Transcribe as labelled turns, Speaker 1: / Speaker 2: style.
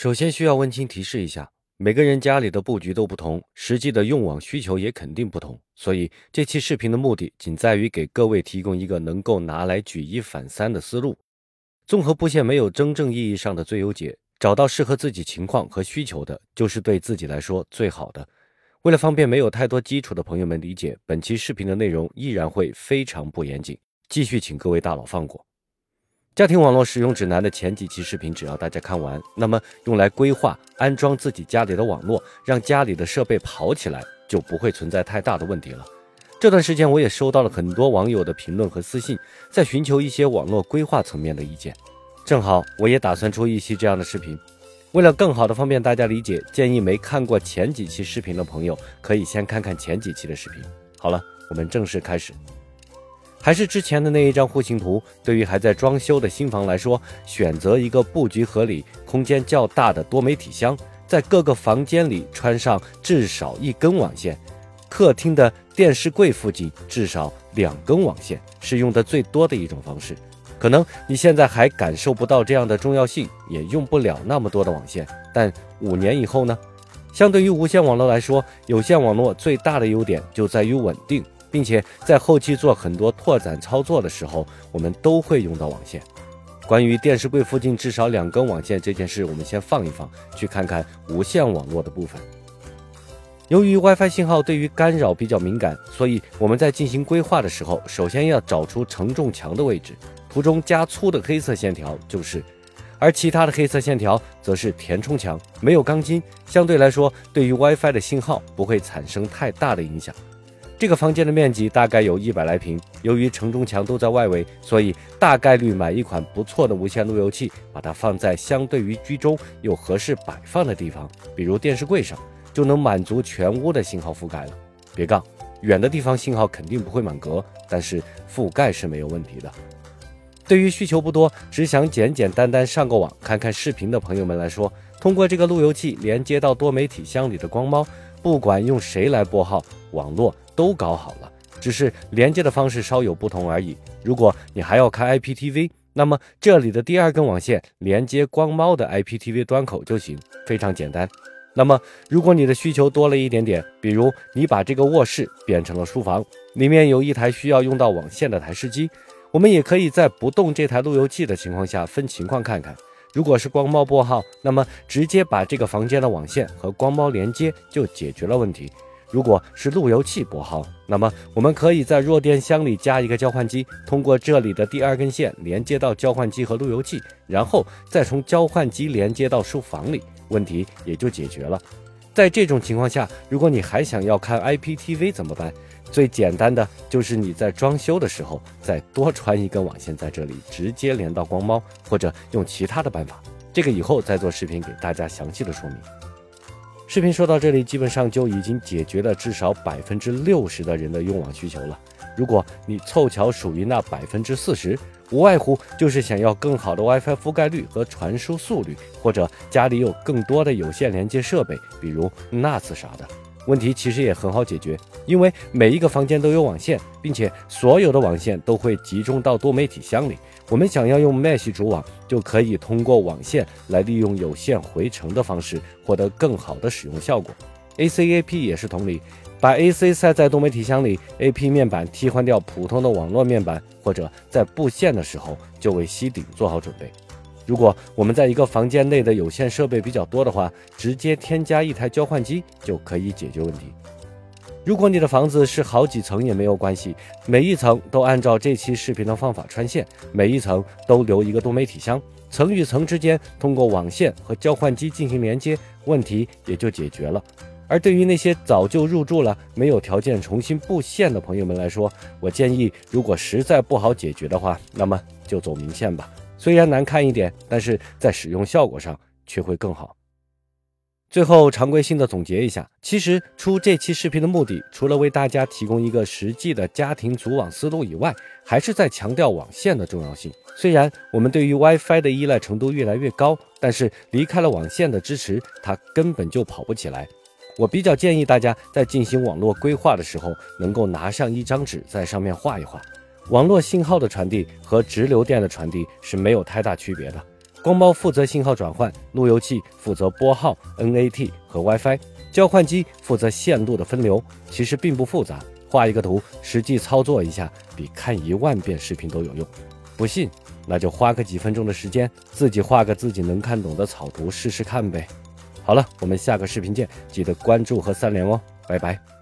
Speaker 1: 首先需要温馨提示一下，每个人家里的布局都不同，实际的用网需求也肯定不同，所以这期视频的目的仅在于给各位提供一个能够拿来举一反三的思路。综合布线没有真正意义上的最优解，找到适合自己情况和需求的，就是对自己来说最好的。为了方便没有太多基础的朋友们理解，本期视频的内容依然会非常不严谨，继续请各位大佬放过。家庭网络使用指南的前几期视频，只要大家看完，那么用来规划安装自己家里的网络，让家里的设备跑起来，就不会存在太大的问题了。这段时间我也收到了很多网友的评论和私信，在寻求一些网络规划层面的意见。正好我也打算出一期这样的视频，为了更好的方便大家理解，建议没看过前几期视频的朋友，可以先看看前几期的视频。好了，我们正式开始。还是之前的那一张户型图，对于还在装修的新房来说，选择一个布局合理、空间较大的多媒体箱，在各个房间里穿上至少一根网线，客厅的电视柜附近至少两根网线，是用的最多的一种方式。可能你现在还感受不到这样的重要性，也用不了那么多的网线，但五年以后呢？相对于无线网络来说，有线网络最大的优点就在于稳定。并且在后期做很多拓展操作的时候，我们都会用到网线。关于电视柜附近至少两根网线这件事，我们先放一放，去看看无线网络的部分。由于 WiFi 信号对于干扰比较敏感，所以我们在进行规划的时候，首先要找出承重墙的位置。图中加粗的黑色线条就是，而其他的黑色线条则是填充墙，没有钢筋，相对来说对于 WiFi 的信号不会产生太大的影响。这个房间的面积大概有一百来平，由于承重墙都在外围，所以大概率买一款不错的无线路由器，把它放在相对于居中又合适摆放的地方，比如电视柜上，就能满足全屋的信号覆盖了。别杠，远的地方信号肯定不会满格，但是覆盖是没有问题的。对于需求不多，只想简简单单上个网看看视频的朋友们来说，通过这个路由器连接到多媒体箱里的光猫，不管用谁来拨号，网络。都搞好了，只是连接的方式稍有不同而已。如果你还要看 IPTV，那么这里的第二根网线连接光猫的 IPTV 端口就行，非常简单。那么如果你的需求多了一点点，比如你把这个卧室变成了书房，里面有一台需要用到网线的台式机，我们也可以在不动这台路由器的情况下分情况看看。如果是光猫拨号，那么直接把这个房间的网线和光猫连接就解决了问题。如果是路由器拨号，那么我们可以在弱电箱里加一个交换机，通过这里的第二根线连接到交换机和路由器，然后再从交换机连接到书房里，问题也就解决了。在这种情况下，如果你还想要看 IPTV 怎么办？最简单的就是你在装修的时候再多穿一根网线在这里，直接连到光猫，或者用其他的办法。这个以后再做视频给大家详细的说明。视频说到这里，基本上就已经解决了至少百分之六十的人的用网需求了。如果你凑巧属于那百分之四十，无外乎就是想要更好的 WiFi 覆盖率和传输速率，或者家里有更多的有线连接设备，比如 NAS 啥的。问题其实也很好解决，因为每一个房间都有网线，并且所有的网线都会集中到多媒体箱里。我们想要用 Mesh 主网，就可以通过网线来利用有线回程的方式，获得更好的使用效果。ACAP 也是同理，把 AC 塞在多媒体箱里，AP 面板替换掉普通的网络面板，或者在布线的时候就为吸顶做好准备。如果我们在一个房间内的有线设备比较多的话，直接添加一台交换机就可以解决问题。如果你的房子是好几层也没有关系，每一层都按照这期视频的方法穿线，每一层都留一个多媒体箱，层与层之间通过网线和交换机进行连接，问题也就解决了。而对于那些早就入住了、没有条件重新布线的朋友们来说，我建议，如果实在不好解决的话，那么就走明线吧。虽然难看一点，但是在使用效果上却会更好。最后，常规性的总结一下，其实出这期视频的目的，除了为大家提供一个实际的家庭组网思路以外，还是在强调网线的重要性。虽然我们对于 WiFi 的依赖程度越来越高，但是离开了网线的支持，它根本就跑不起来。我比较建议大家在进行网络规划的时候，能够拿上一张纸，在上面画一画。网络信号的传递和直流电的传递是没有太大区别的。光猫负责信号转换，路由器负责拨号、NAT 和 WiFi，交换机负责线路的分流。其实并不复杂，画一个图，实际操作一下，比看一万遍视频都有用。不信，那就花个几分钟的时间，自己画个自己能看懂的草图试试看呗。好了，我们下个视频见，记得关注和三连哦，拜拜。